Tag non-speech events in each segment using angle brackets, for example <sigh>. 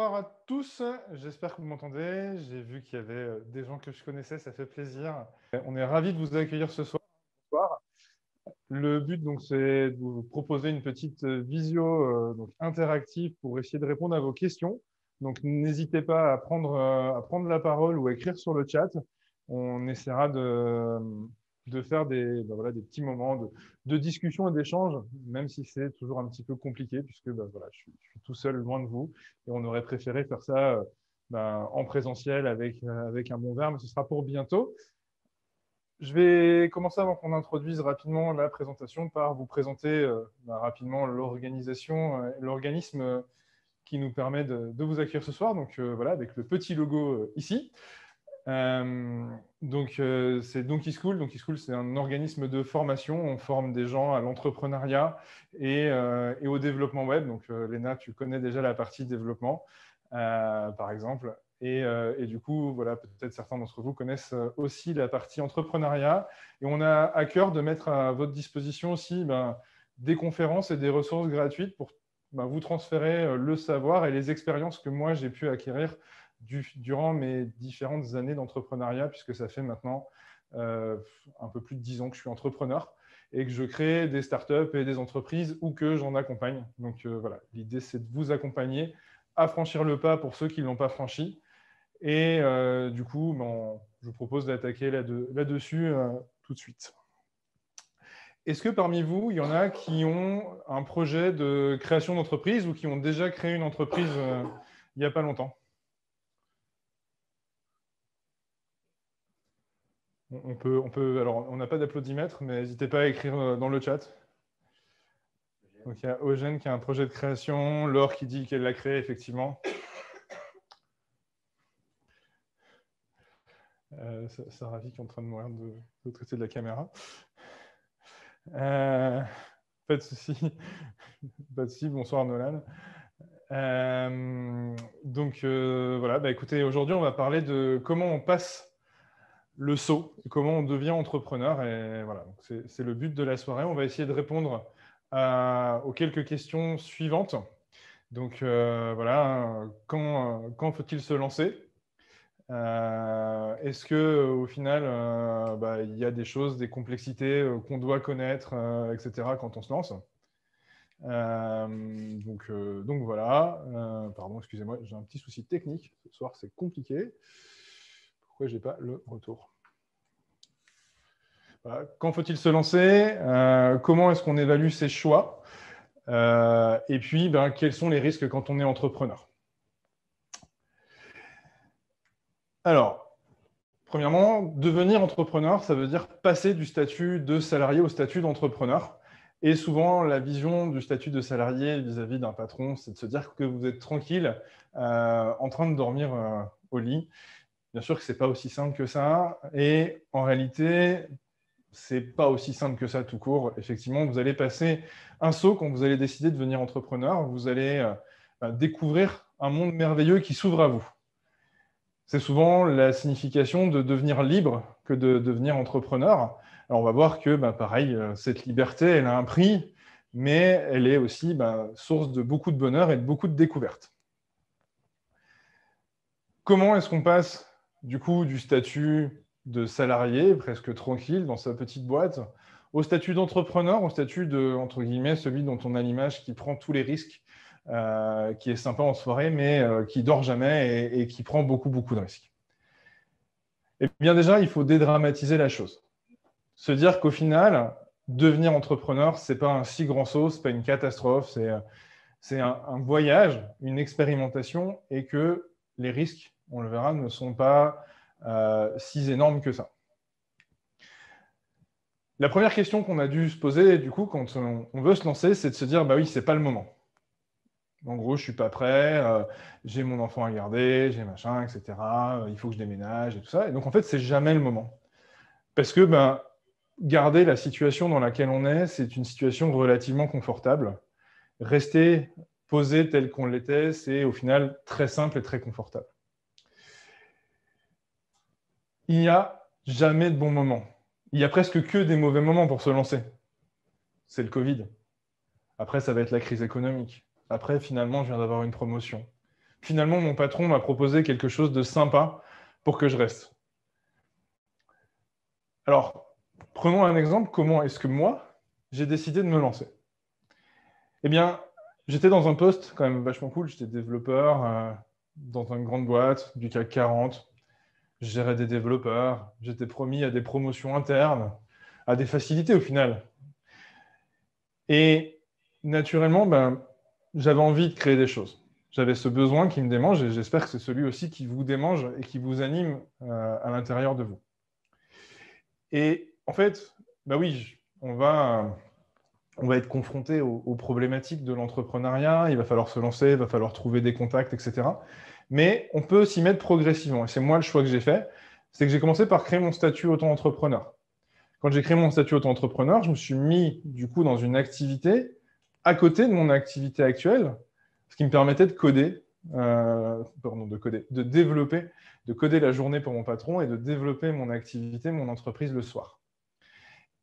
Bonsoir à tous, j'espère que vous m'entendez. J'ai vu qu'il y avait euh, des gens que je connaissais, ça fait plaisir. On est ravis de vous accueillir ce soir. Le but, donc, c'est de vous proposer une petite euh, visio euh, donc, interactive pour essayer de répondre à vos questions. Donc, n'hésitez pas à prendre, à prendre la parole ou à écrire sur le chat. On essaiera de, de faire des, bah, voilà, des petits moments de, de discussion et d'échange, même si c'est toujours un petit peu compliqué, puisque bah, voilà, je suis, tout seul loin de vous, et on aurait préféré faire ça euh, bah, en présentiel avec, euh, avec un bon verre, mais ce sera pour bientôt. Je vais commencer avant qu'on introduise rapidement la présentation par vous présenter euh, rapidement l'organisation, l'organisme qui nous permet de, de, vous accueillir ce soir. Donc voilà, avec le petit logo ici. Euh, donc, euh, c'est Donkey School. Donkey School, c'est un organisme de formation. On forme des gens à l'entrepreneuriat et, euh, au développement web. Donc, Léna, tu connais déjà la partie développement, par exemple. Et, et, du coup, voilà, peut-être certains d'entre vous connaissent aussi la partie entrepreneuriat. Et on a à cœur de mettre à votre disposition aussi ben, des conférences et des ressources gratuites pour ben, vous transférer le savoir et les expériences que moi j'ai pu acquérir durant mes différentes années d'entrepreneuriat, puisque ça fait maintenant euh, un peu plus de dix ans que je suis entrepreneur et que je crée des startups et des entreprises ou que j'en accompagne. Donc euh, voilà, l'idée c'est de vous accompagner à franchir le pas pour ceux qui ne l'ont pas franchi. Et euh, du coup, ben, je vous propose d'attaquer là-dessus tout de suite. Est-ce que parmi vous, il y en a qui ont un projet de création d'entreprise ou qui ont déjà créé une entreprise il n'y a pas longtemps? On peut, on peut, alors on n'a pas d'applaudimètre, mais n'hésitez pas à écrire euh, dans le chat. Donc il y a Eugène qui a un projet de création, Laure qui dit qu'elle l'a créé effectivement. Euh, Sarah qui est en train de mourir de, l'autre côté de la caméra. Euh, pas de souci. <laughs> pas de souci. Bonsoir Nolan. Euh, donc voilà, bah, écoutez, aujourd'hui on va parler de comment on passe le saut, comment on devient entrepreneur. Et voilà, c'est le but de la soirée. On va essayer de répondre aux quelques questions suivantes. Donc euh, voilà, quand, faut-il se lancer? Euh, Est-ce que au final, euh, bah, il y a des choses, des complexités qu'on doit connaître, etc. quand on se lance? Donc, donc voilà, pardon, excusez-moi, j'ai un petit souci technique. Ce soir, c'est compliqué pourquoi je n'ai pas le retour? Quand faut-il se lancer? Euh, Comment est-ce qu'on évalue ses choix? Euh, Et puis, ben, quels sont les risques quand on est entrepreneur? Alors, premièrement, devenir entrepreneur, ça veut dire passer du statut de salarié au statut d'entrepreneur. Et souvent, la vision du statut de salarié vis-à-vis d'un patron, c'est de se dire que vous êtes tranquille, euh, en train de dormir au lit, Bien sûr que ce n'est pas aussi simple que ça. Et en réalité, ce n'est pas aussi simple que ça tout court. Effectivement, vous allez passer un saut quand vous allez décider de devenir entrepreneur. Vous allez euh, bah, découvrir un monde merveilleux qui s'ouvre à vous. C'est souvent la signification de devenir libre que de devenir entrepreneur. On va voir que, bah, pareil, euh, cette liberté, elle a un prix, mais elle est aussi bah, source de beaucoup de bonheur et de beaucoup de découvertes. Comment est-ce qu'on passe du coup du statut de salarié, presque tranquille dans sa petite boîte, au statut d'entrepreneur, au statut de, entre guillemets, celui dont on a l'image qui prend tous les risques, euh, qui est sympa en soirée, mais euh, qui dort jamais et, qui prend beaucoup, beaucoup de risques. Et bien déjà, il faut dédramatiser la chose. Se dire qu'au final, devenir entrepreneur, ce n'est pas un si grand saut, ce n'est pas une catastrophe, c'est un, un voyage, une expérimentation, et que les risques on le verra, ne sont pas euh, si énormes que ça. La première question qu'on a dû se poser, du coup, quand on, veut se lancer, c'est de se dire, bah oui, c'est pas le moment. En gros, je suis pas prêt, euh, j'ai mon enfant à garder, j'ai machin, etc. Euh, il faut que je déménage et tout ça. Et donc, en fait, c'est jamais le moment. Parce que ben, garder la situation dans laquelle on est, c'est une situation relativement confortable. Rester posé tel qu'on l'était, c'est au final très simple et très confortable il n'y a jamais de bon moment. Il y a presque que des mauvais moments pour se lancer. C'est le Covid. Après, ça va être la crise économique. Après, finalement, je viens d'avoir une promotion. finalement, mon patron m'a proposé quelque chose de sympa pour que je reste. Alors, prenons un exemple. Comment est-ce que moi, j'ai décidé de me lancer? Eh bien, j'étais dans un poste quand même vachement cool. J'étais développeur euh, dans une grande boîte du CAC 40. Je gérais des développeurs. J'étais promis à des promotions internes, à des facilités au final. Et naturellement, ben, j'avais envie de créer des choses. J'avais ce besoin qui me démange et j'espère que c'est celui aussi qui vous démange et qui vous anime euh, à l'intérieur de vous. Et en fait, bah oui, on va, on va être confronté aux, problématiques de l'entrepreneuriat. Il va falloir se lancer, il va falloir trouver des contacts, etc. Mais on peut s'y mettre progressivement. Et c'est moi le choix que j'ai fait. C'est que j'ai commencé par créer mon statut auto-entrepreneur. Quand j'ai créé mon statut auto-entrepreneur, je me suis mis du coup dans une activité à côté de mon activité actuelle, ce qui me permettait de coder, euh, pardon, de coder, de développer, de coder la journée pour mon patron et de développer mon activité, mon entreprise le soir.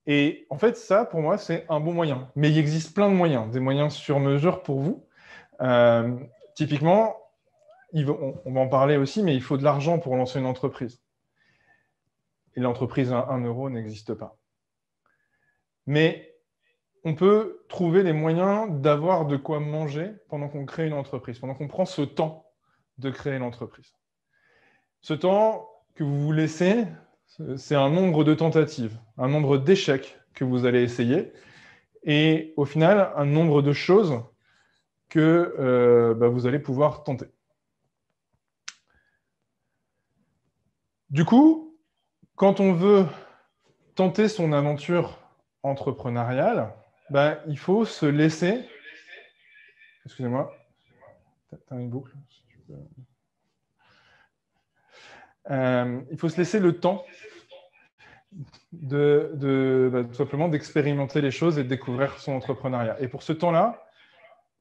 Et en fait, ça, pour moi, c'est un bon moyen. Mais il existe plein de moyens, des moyens sur mesure pour vous. Euh, typiquement, on va en parler aussi, mais il faut de l'argent pour lancer une entreprise. Et l'entreprise à 1 euro n'existe pas. Mais on peut trouver les moyens d'avoir de quoi manger pendant qu'on crée une entreprise, pendant qu'on prend ce temps de créer l'entreprise. Ce temps que vous vous laissez, c'est un nombre de tentatives, un nombre d'échecs que vous allez essayer, et au final, un nombre de choses que euh, bah, vous allez pouvoir tenter. Du coup, quand on veut tenter son aventure entrepreneuriale, ben, il faut se laisser. Excusez-moi. une boucle. Euh, il faut se laisser le temps de, bah, tout simplement d'expérimenter les choses et de découvrir son entrepreneuriat. Et pour ce temps-là,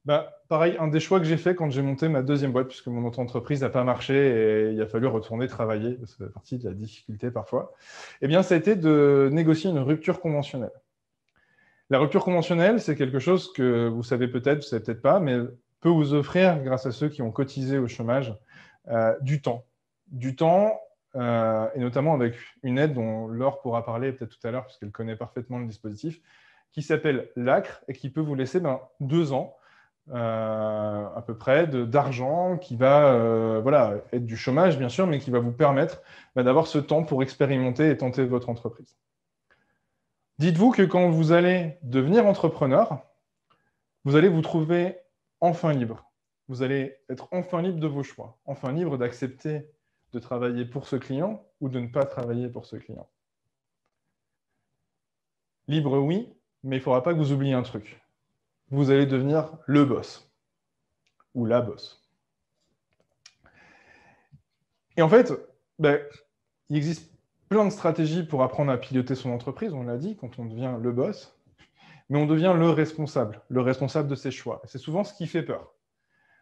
bah, pareil, un des choix que j'ai fait quand j'ai monté ma deuxième boîte, puisque mon entreprise n'a pas marché et il a fallu retourner travailler, ça fait partie de la difficulté parfois, eh bien, ça a été de négocier une rupture conventionnelle. La rupture conventionnelle, c'est quelque chose que vous savez peut-être, vous ne savez peut-être pas, mais peut vous offrir, grâce à ceux qui ont cotisé au chômage, euh, du temps. Du temps, euh, et notamment avec une aide dont Laure pourra parler peut-être tout à l'heure, puisqu'elle connaît parfaitement le dispositif, qui s'appelle l'ACRE et qui peut vous laisser ben, deux ans à peu près d'argent qui va voilà, être du chômage, bien sûr, mais qui va vous permettre ben, d'avoir ce temps pour expérimenter et tenter votre entreprise. Dites-vous que quand vous allez devenir entrepreneur, vous allez vous trouver enfin libre. Vous allez être enfin libre de vos choix, enfin libre d'accepter de travailler pour ce client ou de ne pas travailler pour ce client. Libre, oui, mais il ne faudra pas que vous oubliez un truc. Vous allez devenir le boss ou la boss. Et en fait, ben, il existe plein de stratégies pour apprendre à piloter son entreprise, on l'a dit, quand on devient le boss, mais on devient le responsable, le responsable de ses choix. C'est souvent ce qui fait peur.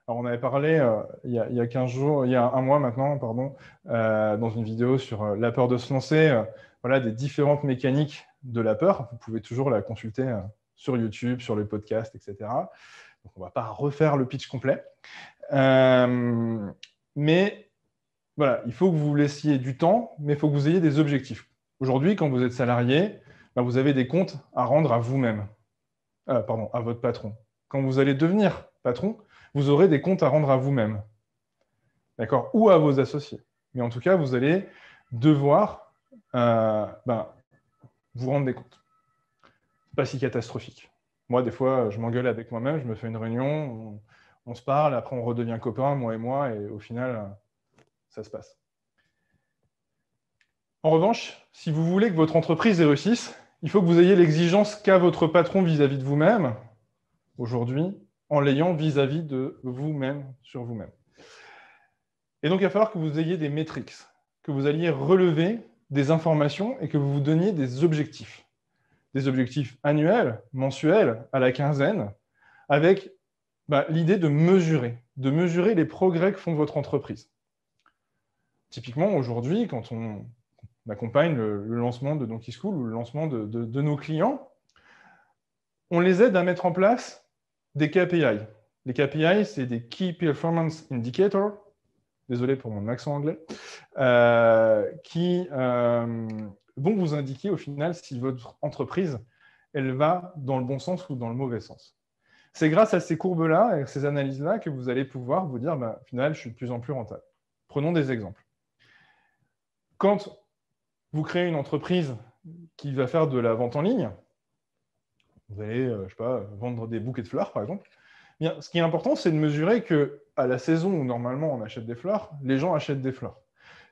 Alors, on avait parlé euh, il, y a, 15 jours, il y a un mois maintenant, pardon, euh, dans une vidéo sur euh, la peur de se lancer, voilà, des différentes mécaniques de la peur. Vous pouvez toujours la consulter sur YouTube, sur le podcast, etc. Donc, on ne va pas refaire le pitch complet. mais voilà, il faut que vous vous laissiez du temps, mais il faut que vous ayez des objectifs. Aujourd'hui, quand vous êtes salarié, ben, vous avez des comptes à rendre à vous-même, euh, pardon, à votre patron. Quand vous allez devenir patron, vous aurez des comptes à rendre à vous-même, d'accord, ou à vos associés. Mais en tout cas, vous allez devoir euh, ben, vous rendre des comptes. Pas si catastrophique. Moi, des fois, je m'engueule avec moi-même, je me fais une réunion, on, se parle, après on redevient copains, moi et moi, et au final ça se passe. En revanche, si vous voulez que votre entreprise réussisse, il faut que vous ayez l'exigence qu'a votre patron vis-à-vis de vous-même aujourd'hui, en l'ayant vis-à-vis de vous-même sur vous-même. Et donc, il va falloir que vous ayez des métriques, que vous alliez relever des informations et que vous vous donniez des objectifs. Des objectifs annuels, mensuels, à la quinzaine, avec bah, l'idée de mesurer, de mesurer les progrès que font votre entreprise. Typiquement, aujourd'hui, quand on, accompagne le, lancement de Donkey School ou le lancement de, nos clients, on les aide à mettre en place des KPI, Les KPI, c'est des Key Performance Indicators, désolé pour mon accent anglais, euh, qui euh, vont vous indiquer au final si votre entreprise, elle va dans le bon sens ou dans le mauvais sens. C'est grâce à ces courbes-là et ces analyses-là que vous allez pouvoir vous dire, bah, au final, je suis de plus en plus rentable. Prenons des exemples. Quand vous créez une entreprise qui va faire de la vente en ligne, vous allez, euh, vendre des bouquets de fleurs, par exemple. Bien, ce qui est important, c'est de mesurer que à la saison où normalement on achète des fleurs, les gens achètent des fleurs.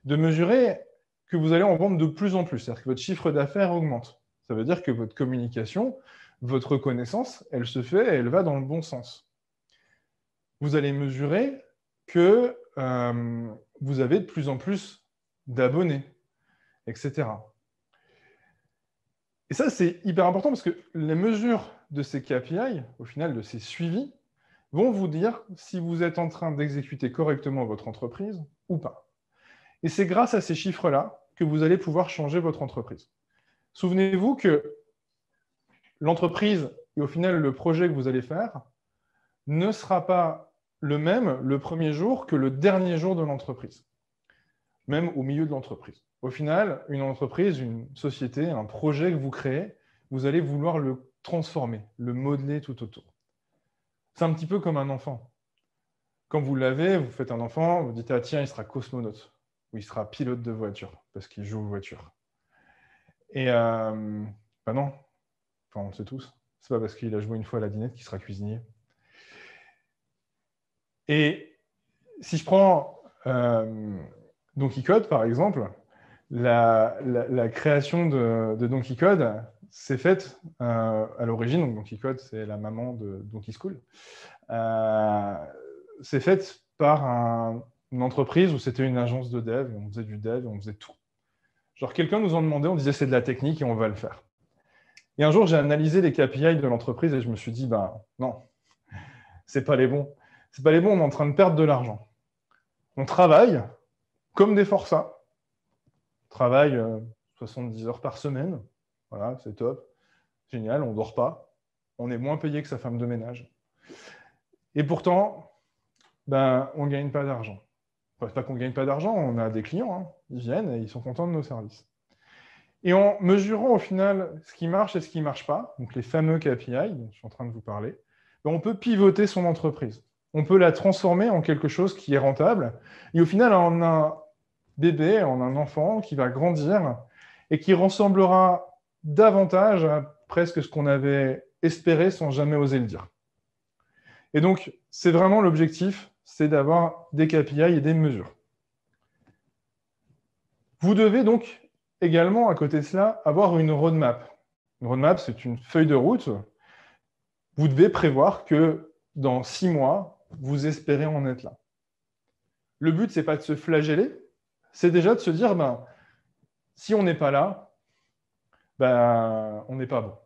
De mesurer que vous allez en vendre de plus en plus, c'est-à-dire que votre chiffre d'affaires augmente. Ça veut dire que votre communication, votre connaissance, elle se fait et elle va dans le bon sens. Vous allez mesurer que euh, vous avez de plus en plus d'abonnés, etc. Et ça, c'est hyper important parce que les mesures de ces KPI, au final, de ces suivis, vont vous dire si vous êtes en train d'exécuter correctement votre entreprise ou pas. Et c'est grâce à ces chiffres-là que vous allez pouvoir changer votre entreprise. Souvenez-vous que l'entreprise et au final le projet que vous allez faire ne sera pas le même le premier jour que le dernier jour de l'entreprise, même au milieu de l'entreprise. Au final, une entreprise, une société, un projet que vous créez, vous allez vouloir le transformer, le modeler tout autour. C'est un petit peu comme un enfant. Quand vous l'avez, vous faites un enfant, vous dites ah tiens, il sera cosmonaute ou il sera pilote de voiture parce qu'il joue aux voitures. Et euh, bah non, enfin on le sait tous. C'est pas parce qu'il a joué une fois à la dinette qu'il sera cuisinier. Et si je prends euh, Donkey Code par exemple, la, création de, Donkey Code s'est faite euh, à l'origine, donc Donkey Code, c'est la maman de Donkey School, euh, c'est faite par une entreprise où c'était une agence de dev, et on faisait du dev, et on faisait tout. Genre, quelqu'un nous en demandait, on disait c'est de la technique et on va le faire. Et un jour, j'ai analysé les KPI de l'entreprise et je me suis dit, ben non, c'est pas les bons. C'est pas les bons, on est en train de perdre de l'argent. On travaille comme des forçats travaille 70 euh, heures par semaine. Voilà, c'est top. Génial, on dort pas. On est moins payé que sa femme de ménage. Et pourtant, ben, on ne gagne pas d'argent. N'est pas qu'on ne gagne pas d'argent, on a des clients, hein. ils viennent et ils sont contents de nos services. Et en mesurant au final ce qui marche et ce qui ne marche pas, donc les fameux KPI dont je suis en train de vous parler, ben, on peut pivoter son entreprise. On peut la transformer en quelque chose qui est rentable. Et au final, on a bébé, en un enfant qui va grandir et qui ressemblera davantage à presque ce qu'on avait espéré sans jamais oser le dire. Et donc, c'est vraiment l'objectif, c'est d'avoir des KPI et des mesures. Vous devez donc également, à côté de cela, avoir une roadmap. Une roadmap, c'est une feuille de route. Vous devez prévoir que dans six mois, vous espérez en être là. Le but, ce n'est pas de se flageller, c'est déjà de se dire, ben, si on n'est pas là, ben, on n'est pas bon.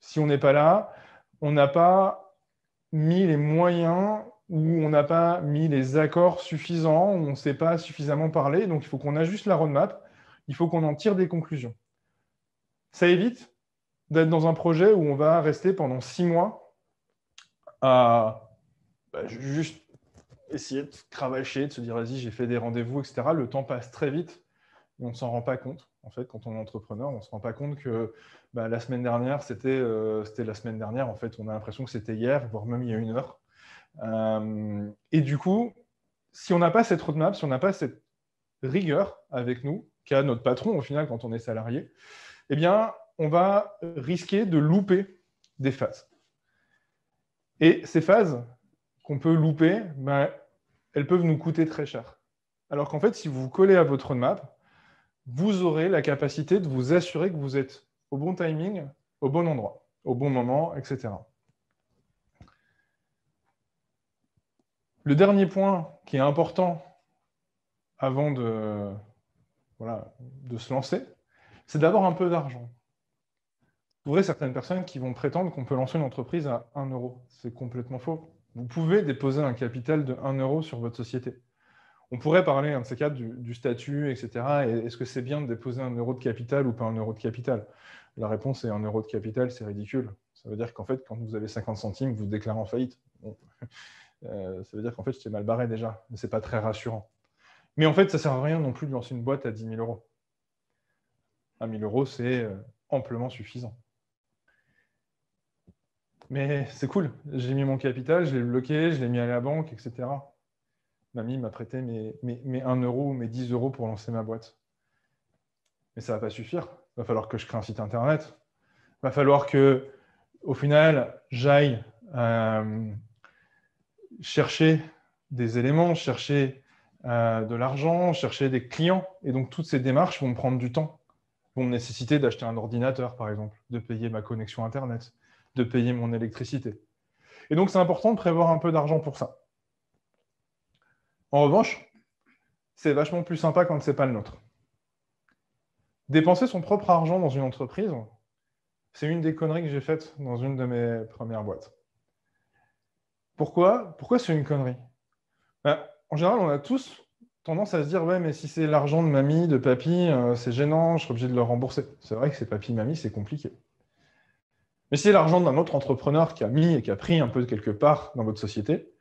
Si on n'est pas là, on n'a pas mis les moyens ou on n'a pas mis les accords suffisants, ou on ne sait pas suffisamment parler, donc il faut qu'on ajuste la roadmap, il faut qu'on en tire des conclusions. Ça évite d'être dans un projet où on va rester pendant six mois à ben, juste essayer de cravacher, de se dire vas-y, j'ai fait des rendez-vous, etc. Le temps passe très vite on ne s'en rend pas compte. En fait, quand on est entrepreneur, on ne se rend pas compte que bah, la semaine dernière, euh, c'était la semaine dernière. En fait, on a l'impression que c'était hier, voire même il y a une heure. Euh, et du coup, si on n'a pas cette roadmap, si on n'a pas cette rigueur avec nous, qu'a notre patron au final quand on est salarié, eh bien, on va risquer de louper des phases. Et ces phases, qu'on peut louper, ben, elles peuvent nous coûter très cher. Alors qu'en fait, si vous vous collez à votre roadmap, vous aurez la capacité de vous assurer que vous êtes au bon timing, au bon endroit, au bon moment, etc. Le dernier point qui est important avant de, se lancer, c'est d'avoir un peu d'argent. Vous aurez certaines personnes qui vont prétendre qu'on peut lancer une entreprise à 1 euro. C'est complètement faux. Vous pouvez déposer un capital de 1 euro sur votre société. On pourrait parler, un de ces cas, du, statut, etc. Est-ce que c'est bien de déposer un euro de capital ou pas un euro de capital? La réponse est un euro de capital, c'est ridicule. Ça veut dire qu'en fait, quand vous avez 50 centimes, vous déclarez en faillite. Euh, ça veut dire qu'en fait, j'étais mal barré déjà. Ce n'est pas très rassurant. Mais en fait, ça ne sert à rien non plus de lancer une boîte à 10 000 euros. 1 000 euros, c'est euh, amplement suffisant. Mais c'est cool. J'ai mis mon capital, je l'ai bloqué, je l'ai mis à la banque, etc. Mamie m'a prêté mes, mes, 1 euro ou mes 10 euros pour lancer ma boîte. Mais ça ne va pas suffire. Il va falloir que je crée un site internet. Il va falloir que, au final, j'aille euh, chercher des éléments, chercher euh, de l'argent, chercher des clients. Et donc, toutes ces démarches vont me prendre du temps, vont me nécessiter d'acheter un ordinateur, par exemple, de payer ma connexion Internet, de payer mon électricité. Et donc, c'est important de prévoir un peu d'argent pour ça. En revanche, c'est vachement plus sympa quand ce n'est pas le nôtre. Dépenser son propre argent dans une entreprise, c'est une des conneries que j'ai faites dans une de mes premières boîtes. Pourquoi Pourquoi c'est une connerie? Ben, En général, on a tous tendance à se dire Ouais, mais si c'est l'argent de mamie, de papy, euh, c'est gênant, je suis obligé de le rembourser. C'est vrai que c'est papy, mamie, c'est compliqué. Mais si c'est l'argent d'un autre entrepreneur qui a mis et qui a pris un peu de quelque part dans votre société,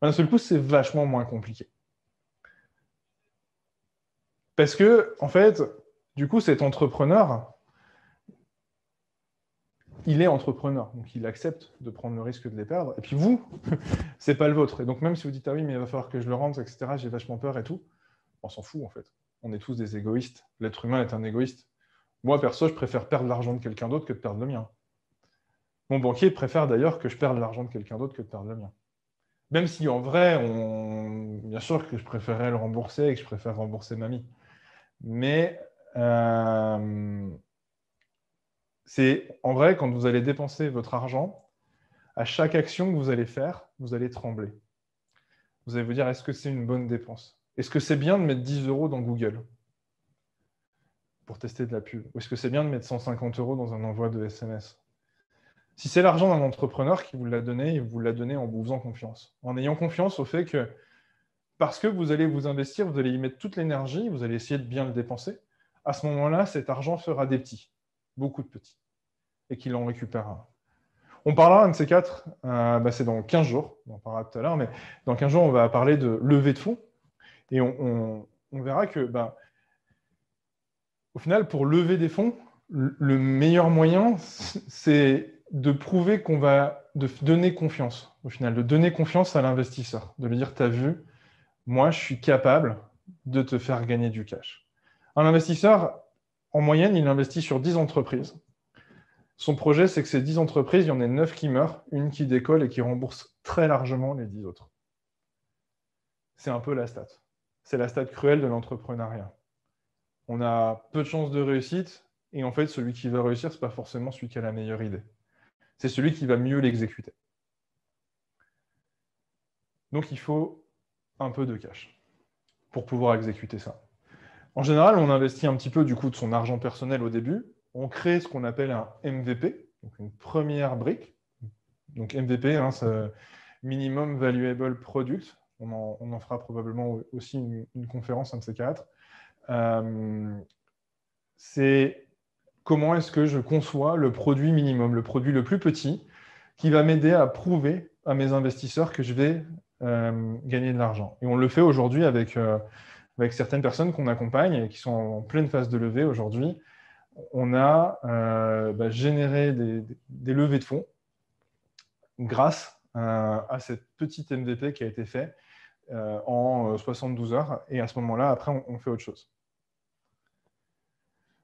ben, d'un seul coup, c'est vachement moins compliqué. Parce que, en fait, du coup, cet entrepreneur, il est entrepreneur, donc il accepte de prendre le risque de les perdre. Et puis vous, <laughs> c'est pas le vôtre. Et donc même si vous dites ah oui, mais il va falloir que je le rende, etc. J'ai vachement peur et tout, on s'en fout en fait. On est tous des égoïstes. L'être humain est un égoïste. Moi perso, je préfère perdre l'argent de quelqu'un d'autre que de perdre le mien. Mon banquier préfère d'ailleurs que je perde l'argent de quelqu'un d'autre que de perdre le mien. Même si en vrai, bien sûr que je préférerais le rembourser et que je préfère rembourser mamie. Mais euh, c'est en vrai, quand vous allez dépenser votre argent, à chaque action que vous allez faire, vous allez trembler. Vous allez vous dire, est-ce que c'est une bonne dépense? Est-ce que c'est bien de mettre 10 euros dans Google pour tester de la pub? Ou est-ce que c'est bien de mettre 150 euros dans un envoi de SMS Si c'est l'argent d'un entrepreneur qui vous l'a donné, il vous l'a donné en vous faisant confiance. En ayant confiance au fait que parce que vous allez vous investir, vous allez y mettre toute l'énergie, vous allez essayer de bien le dépenser, à ce moment-là, cet argent fera des petits beaucoup de petits, et qu'il en récupérera. On parlera un de ces quatre, euh, bah, c'est dans 15 jours, on en parlera tout à l'heure, mais dans 15 jours, on va parler de levée de fonds, et on, verra que, bah, au final, pour lever des fonds, le meilleur moyen, c'est de prouver qu'on va de donner confiance, au final, de donner confiance à l'investisseur, de lui dire, tu as vu, moi, je suis capable de te faire gagner du cash. Un investisseur, en moyenne, il investit sur 10 entreprises. Son projet, c'est que ces 10 entreprises, il y en ait 9 qui meurent, une qui décolle et qui rembourse très largement les 10 autres. C'est un peu la stat. C'est la stat cruelle de l'entrepreneuriat. On a peu de chances de réussite, et en fait, celui qui va réussir, ce n'est pas forcément celui qui a la meilleure idée. C'est celui qui va mieux l'exécuter. Donc, il faut un peu de cash pour pouvoir exécuter ça. En général, on investit un petit peu du coup de son argent personnel au début. On crée ce qu'on appelle un MVP, donc une première brique. Donc MVP, hein, c'est Minimum Valuable Product. On en, fera probablement aussi une, conférence, un de ces quatre. Euh, c'est comment est-ce que je conçois le produit minimum, le produit le plus petit, qui va m'aider à prouver à mes investisseurs que je vais euh, gagner de l'argent. Et on le fait aujourd'hui avec euh, avec certaines personnes qu'on accompagne et qui sont en pleine phase de levée aujourd'hui, on a euh, bah, généré des, levées de fonds grâce euh, à cette petite MVP qui a été faite euh, en 72 heures. Et à ce moment-là, après, on, fait autre chose.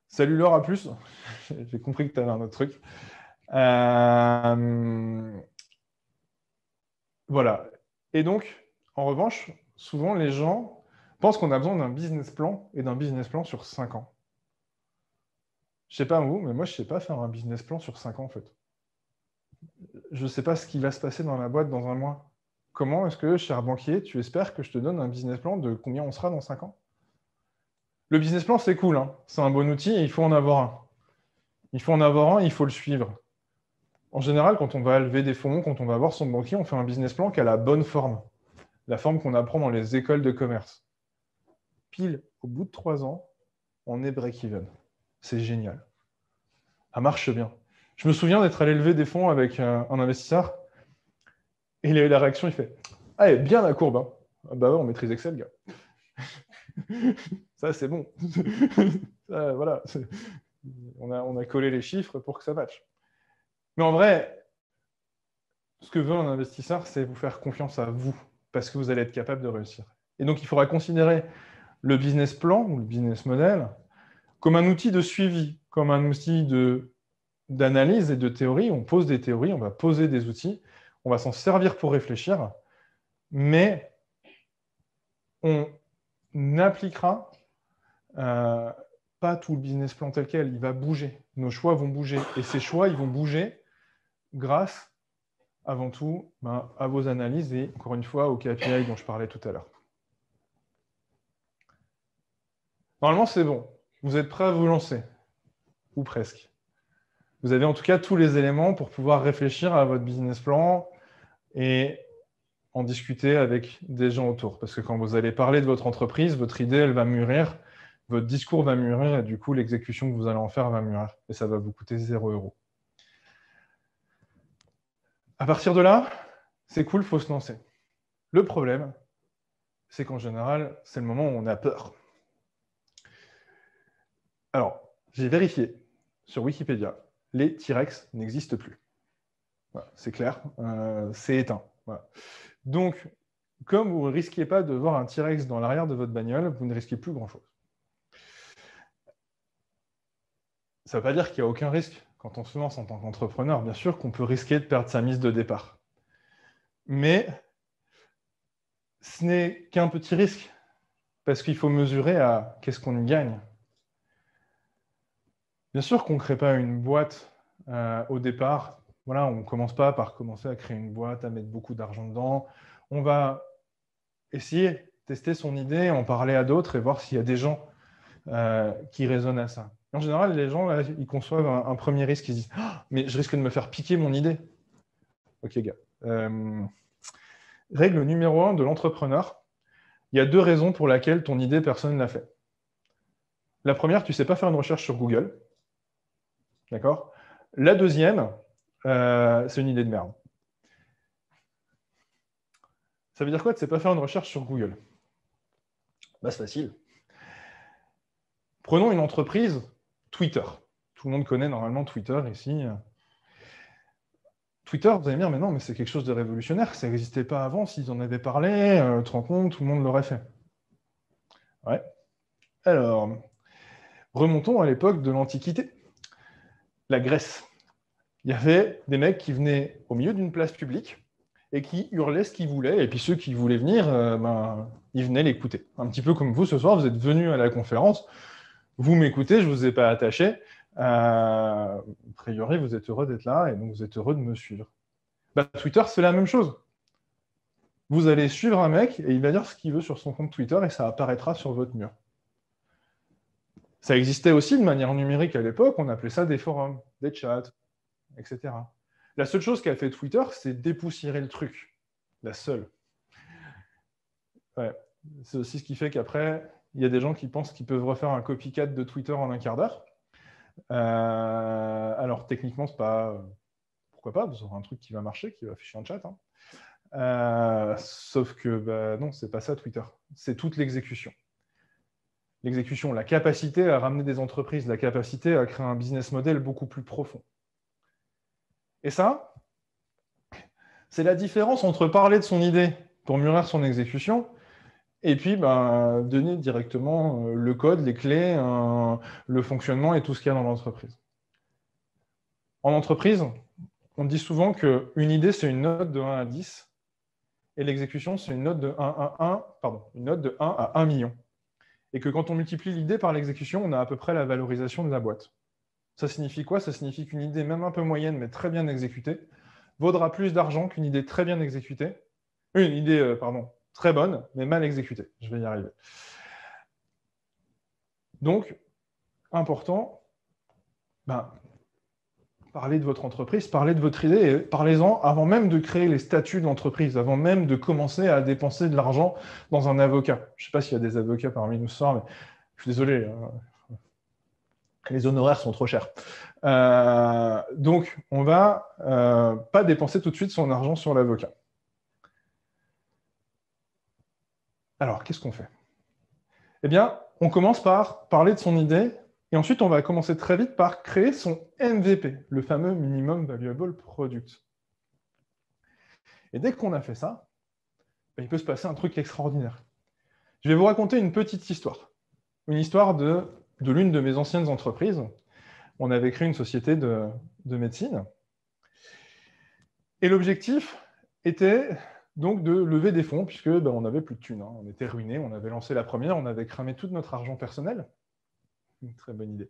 Salut Laure, à plus. <laughs> J'ai compris que tu avais un autre truc. voilà. Et donc, en revanche, souvent les gens pense qu'on a besoin d'un business plan et d'un business plan sur 5 ans. Je sais pas vous, mais moi, je ne sais pas faire un business plan sur 5 ans, en fait. Je ne sais pas ce qui va se passer dans la boîte dans un mois. Comment est-ce que, cher banquier, tu espères que je te donne un business plan de combien on sera dans 5 ans? Le business plan, c'est cool. Hein. c'est un bon outil et il faut en avoir un. Il faut en avoir un, il faut le suivre. En général, quand on va lever des fonds, quand on va voir son banquier, on fait un business plan qui a la bonne forme. La forme qu'on apprend dans les écoles de commerce pile au bout de trois ans, on est break-even. C'est génial. Ça marche bien. Je me souviens d'être allé lever des fonds avec euh, un investisseur Et il a eu la réaction, il fait Ah, bien la courbe. Hein. Ah bah on maîtrise Excel, gars. ça, c'est bon. <laughs> voilà. On a, on a collé les chiffres pour que ça matche. Mais en vrai, ce que veut un investisseur, c'est vous faire confiance à vous, parce que vous allez être capable de réussir. Et donc, il faudra considérer le business plan ou le business model comme un outil de suivi, comme un outil d'analyse et de théorie. On pose des théories, on va poser des outils, on va s'en servir pour réfléchir, mais on n'appliquera euh, pas tout le business plan tel quel. Il va bouger. Nos choix vont bouger. Et ces choix, ils vont bouger grâce, avant tout, ben, à vos analyses et, encore une fois, aux KPI dont je parlais tout à l'heure. Normalement, c'est bon. Vous êtes prêt à vous lancer? Ou presque. Vous avez en tout cas tous les éléments pour pouvoir réfléchir à votre business plan et en discuter avec des gens autour. Parce que quand vous allez parler de votre entreprise, votre idée, elle va mûrir, votre discours va mûrir et du coup, l'exécution que vous allez en faire va mûrir. Et ça va vous coûter 0 euros. À partir de là, c'est cool, il faut se lancer. Le problème, c'est qu'en général, c'est le moment où on a peur. Alors, j'ai vérifié sur Wikipédia, les T-Rex n'existent plus. c'est clair, euh, c'est éteint. Donc, comme vous ne risquez pas de voir un T-Rex dans l'arrière de votre bagnole, vous ne risquez plus grand-chose. Ça ne veut pas dire qu'il n'y a aucun risque quand on se lance en tant qu'entrepreneur. Bien sûr qu'on peut risquer de perdre sa mise de départ. Mais ce n'est qu'un petit risque, parce qu'il faut mesurer à qu'est-ce qu'on y gagne. Bien sûr qu'on ne crée pas une boîte euh, au départ. Voilà, on ne commence pas par commencer à créer une boîte, à mettre beaucoup d'argent dedans. On va essayer, tester son idée, en parler à d'autres et voir s'il y a des gens euh, qui résonnent à ça. En général, les gens, ils conçoivent un, premier risque, ils disent ah, Mais je risque de me faire piquer mon idée. Ok, gars. Euh, règle numéro un de l'entrepreneur il y a deux raisons pour lesquelles ton idée, personne ne l'a fait. La première, tu ne sais pas faire une recherche sur Google. D'accord? La deuxième, euh, c'est une idée de merde. Ça veut dire quoi de ne pas faire une recherche sur Google? Bah, C'est facile. Prenons une entreprise, Twitter. Tout le monde connaît normalement Twitter ici. Twitter, vous allez me dire, mais non, mais c'est quelque chose de révolutionnaire. Ça n'existait pas avant. S'ils en avaient parlé, euh, tu te rends compte, tout le monde l'aurait fait. Ouais. Alors, remontons à l'époque de l'Antiquité la Grèce. Il y avait des mecs qui venaient au milieu d'une place publique et qui hurlaient ce qu'ils voulaient. Et puis ceux qui voulaient venir, euh, ben, ils venaient l'écouter. Un petit peu comme vous ce soir, vous êtes venus à la conférence, vous m'écoutez, je ne vous ai pas attaché. Euh, a priori, vous êtes heureux d'être là et donc vous êtes heureux de me suivre. Bah, Twitter, c'est la même chose. Vous allez suivre un mec et il va dire ce qu'il veut sur son compte Twitter et ça apparaîtra sur votre mur. Ça existait aussi de manière numérique à l'époque, on appelait ça des forums, des chats, etc. La seule chose qu'a fait Twitter, c'est dépoussiérer le truc. La seule. C'est aussi ce qui fait qu'après, il y a des gens qui pensent qu'ils peuvent refaire un copycat de Twitter en un quart d'heure. Euh, alors techniquement, c'est pas. Pourquoi pas Vous aurez un truc qui va marcher, qui va afficher un chat. Hein. Euh, sauf que bah, non, c'est pas ça Twitter. C'est toute l'exécution l'exécution, la capacité à ramener des entreprises, la capacité à créer un business model beaucoup plus profond. Et ça, c'est la différence entre parler de son idée pour mûrir son exécution et puis ben, donner directement euh, le code, les clés, le fonctionnement et tout ce qu'il y a dans l'entreprise. En entreprise, on dit souvent qu'une idée, c'est une note de 1 à 10 et l'exécution, c'est une note de 1 à 1, pardon, une note de 1 à 1 million et que quand on multiplie l'idée par l'exécution, on a à peu près la valorisation de la boîte. Ça signifie quoi? Ça signifie qu'une idée, même un peu moyenne, mais très bien exécutée, vaudra plus d'argent qu'une idée très bien exécutée. Une idée, euh, pardon, très bonne, mais mal exécutée. Je vais y arriver. Donc, important, ben, parlez de votre entreprise, parlez de votre idée, et parlez-en avant même de créer les statuts de l'entreprise, avant même de commencer à dépenser de l'argent dans un avocat. Je ne sais pas s'il y a des avocats parmi nous ce soir, mais je suis désolé, hein. les honoraires sont trop chers. Euh, donc, on ne va euh, pas dépenser tout de suite son argent sur l'avocat. Alors, qu'est-ce qu'on fait? Eh bien, on commence par parler de son idée et ensuite, on va commencer très vite par créer son MVP, le fameux Minimum Valuable Product. Et dès qu'on a fait ça, ben, il peut se passer un truc extraordinaire. Je vais vous raconter une petite histoire. Une histoire de, l'une de mes anciennes entreprises. On avait créé une société de, médecine. Et l'objectif était donc de lever des fonds, puisque ben, on n'avait plus de thunes. Hein. On était ruinés, on avait lancé la première, on avait cramé tout notre argent personnel. Une très bonne idée.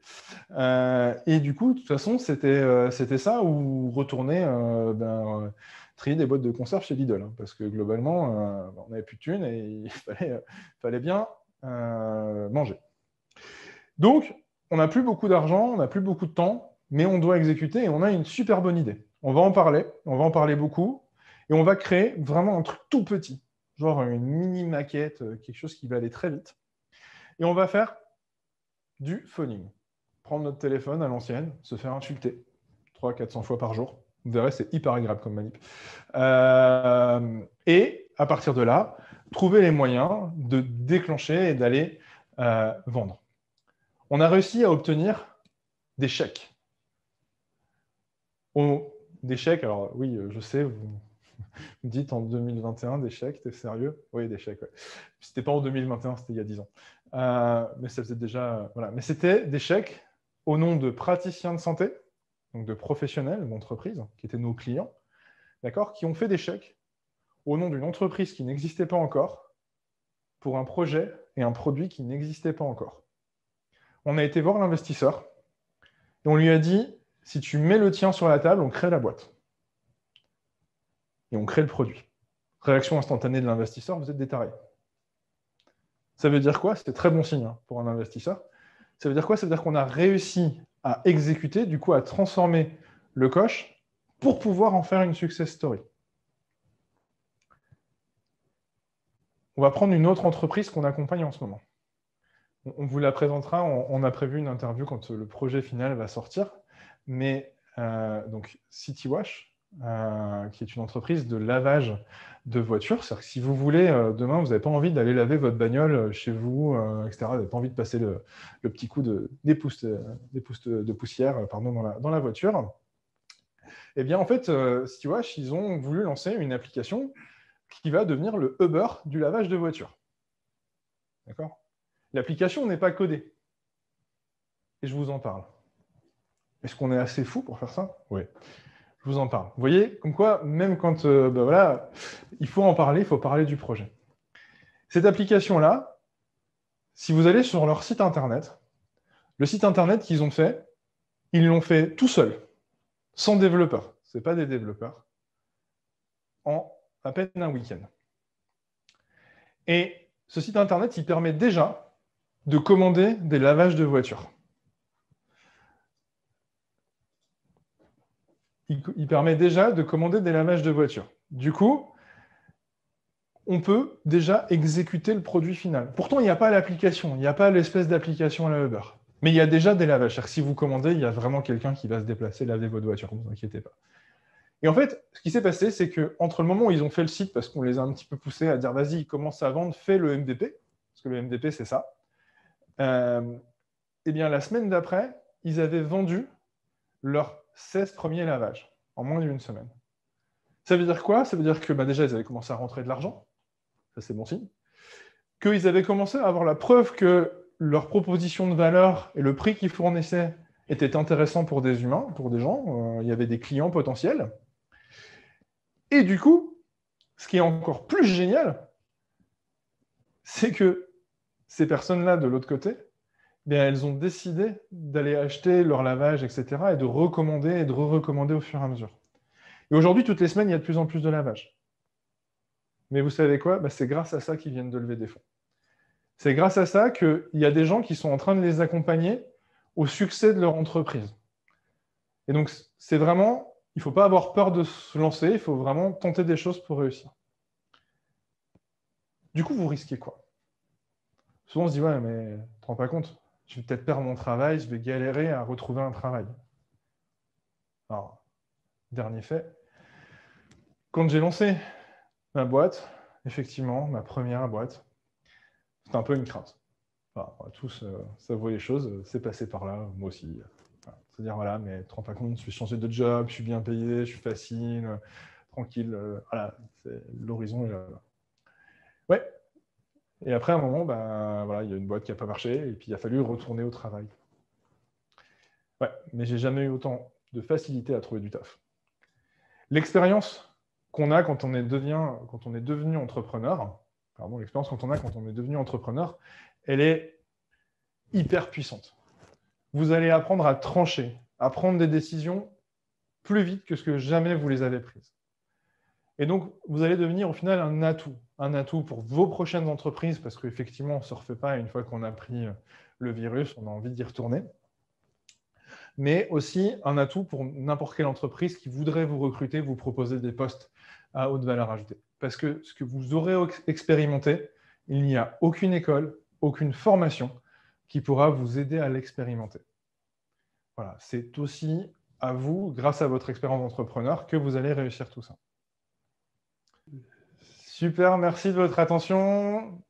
Euh, et du coup, de toute façon, c'était euh, ça ou retourner euh, ben, trier des boîtes de conserve chez Lidl. Hein, parce que globalement, on n'avait plus de thunes et <laughs> il fallait, fallait bien manger. Donc, on n'a plus beaucoup d'argent, on n'a plus beaucoup de temps, mais on doit exécuter et on a une super bonne idée. On va en parler, on va en parler beaucoup et on va créer vraiment un truc tout petit, genre une mini maquette, quelque chose qui va aller très vite. Et on va faire du phoning. Prendre notre téléphone à l'ancienne, se faire insulter 300-400 fois par jour. Vous verrez, c'est hyper agréable comme manip. Euh, et à partir de là, trouver les moyens de déclencher et d'aller euh, vendre. On a réussi à obtenir des chèques. des chèques, alors oui, je sais, vous, vous <laughs> dites en 2021 des chèques, t'es sérieux? Oui, des chèques. Ouais. C'était pas en 2021, c'était il y a 10 ans. Euh, mais ça faisait déjà. Voilà. Mais c'était chèques au nom de praticiens de santé, donc de professionnels d'entreprise, qui étaient nos clients, d'accord, qui ont fait des chèques au nom d'une entreprise qui n'existait pas encore, pour un projet et un produit qui n'existait pas encore. On a été voir l'investisseur et on lui a dit si tu mets le tien sur la table, on crée la boîte. Et on crée le produit. Réaction instantanée de l'investisseur, vous êtes des ça veut dire quoi? C'est très bon signe hein, pour un investisseur. Ça veut dire quoi? Ça veut dire qu'on a réussi à exécuter, du coup à transformer le coche pour pouvoir en faire une success story. On va prendre une autre entreprise qu'on accompagne en ce moment. On vous la présentera, on, a prévu une interview quand le projet final va sortir. Mais euh, donc CityWash, euh, qui est une entreprise de lavage de voitures. C'est-à-dire que si vous voulez, euh, demain, vous n'avez pas envie d'aller laver votre bagnole euh, chez vous, etc. Vous n'avez pas envie de passer le, petit coup de, des, de poussière pardon, dans, la, voiture. Eh bien, en fait, Citywash, ils ont voulu lancer une application qui va devenir le Uber du lavage de voitures. D'accord? L'application n'est pas codée. Et je vous en parle. Est-ce qu'on est assez fou pour faire ça? Oui vous en parle. Vous voyez, comme quoi, même quand euh, ben voilà, il faut en parler, il faut parler du projet. Cette application-là, si vous allez sur leur site internet, le site internet qu'ils ont fait, ils l'ont fait tout seul, sans développeur. Ce n'est pas des développeurs, en à peine un week-end. Et ce site internet, il permet déjà de commander des lavages de voitures. Il, permet déjà de commander des lavages de voitures. Du coup, on peut déjà exécuter le produit final. Pourtant, il n'y a pas l'application, il n'y a pas l'espèce d'application à la Uber. Mais il y a déjà des lavages. Si vous commandez, il y a vraiment quelqu'un qui va se déplacer, laver votre voiture, ne vous inquiétez pas. Et en fait, ce qui s'est passé, c'est qu'entre le moment où ils ont fait le site, parce qu'on les a un petit peu poussés à dire vas-y, commence à vendre, fais le MVP, parce que le MVP, c'est ça. Euh, et bien, la semaine d'après, ils avaient vendu leur 16 premiers lavages en moins d'une semaine. Ça veut dire quoi? Ça veut dire que bah, déjà, ils avaient commencé à rentrer de l'argent. Ça, c'est bon signe. Qu'ils avaient commencé à avoir la preuve que leur proposition de valeur et le prix qu'ils fournissaient étaient intéressants pour des humains, pour des gens. Euh, il y avait des clients potentiels. Et du coup, ce qui est encore plus génial, c'est que ces personnes-là, de l'autre côté, elles ont décidé d'aller acheter leur lavage, etc., et de recommander et de re-recommander au fur et à mesure. Et aujourd'hui, toutes les semaines, il y a de plus en plus de lavage. Mais vous savez quoi? Bah, C'est grâce à ça qu'ils viennent de lever des fonds. C'est grâce à ça qu'il y a des gens qui sont en train de les accompagner au succès de leur entreprise. Et donc, c'est vraiment, il ne faut pas avoir peur de se lancer, il faut vraiment tenter des choses pour réussir. Du coup, vous risquez quoi? Souvent, on se dit, ouais, mais tu ne te rends pas compte je vais peut-être perdre mon travail, je vais galérer à retrouver un travail. Alors, dernier fait, quand j'ai lancé ma boîte, effectivement, ma première boîte, c'est un peu une crainte. On tous euh, les choses, c'est passé par là, moi aussi. C'est-à-dire, voilà, mais te rends pas compte, je suis changé de job, je suis bien payé, je suis facile, euh, tranquille. euh, voilà, l'horizon est là. Ouais. Et après, à un moment, ben, voilà, il y a une boîte qui n'a pas marché, et puis il a fallu retourner au travail. Ouais, mais j'ai jamais eu autant de facilité à trouver du taf. L'expérience qu'on a quand on est, devenu entrepreneur, pardon, l'expérience quand on a quand on est devenu entrepreneur, elle est hyper puissante. Vous allez apprendre à trancher, à prendre des décisions plus vite que ce que jamais vous les avez prises. Et donc, vous allez devenir au final un atout, un atout pour vos prochaines entreprises, parce qu'effectivement, on ne se refait pas une fois qu'on a pris le virus, on a envie d'y retourner. Mais aussi un atout pour n'importe quelle entreprise qui voudrait vous recruter, vous proposer des postes à haute valeur ajoutée. Parce que ce que vous aurez expérimenté, il n'y a aucune école, aucune formation qui pourra vous aider à l'expérimenter. Voilà, c'est aussi à vous, grâce à votre expérience d'entrepreneur, que vous allez réussir tout ça. Super, merci de votre attention.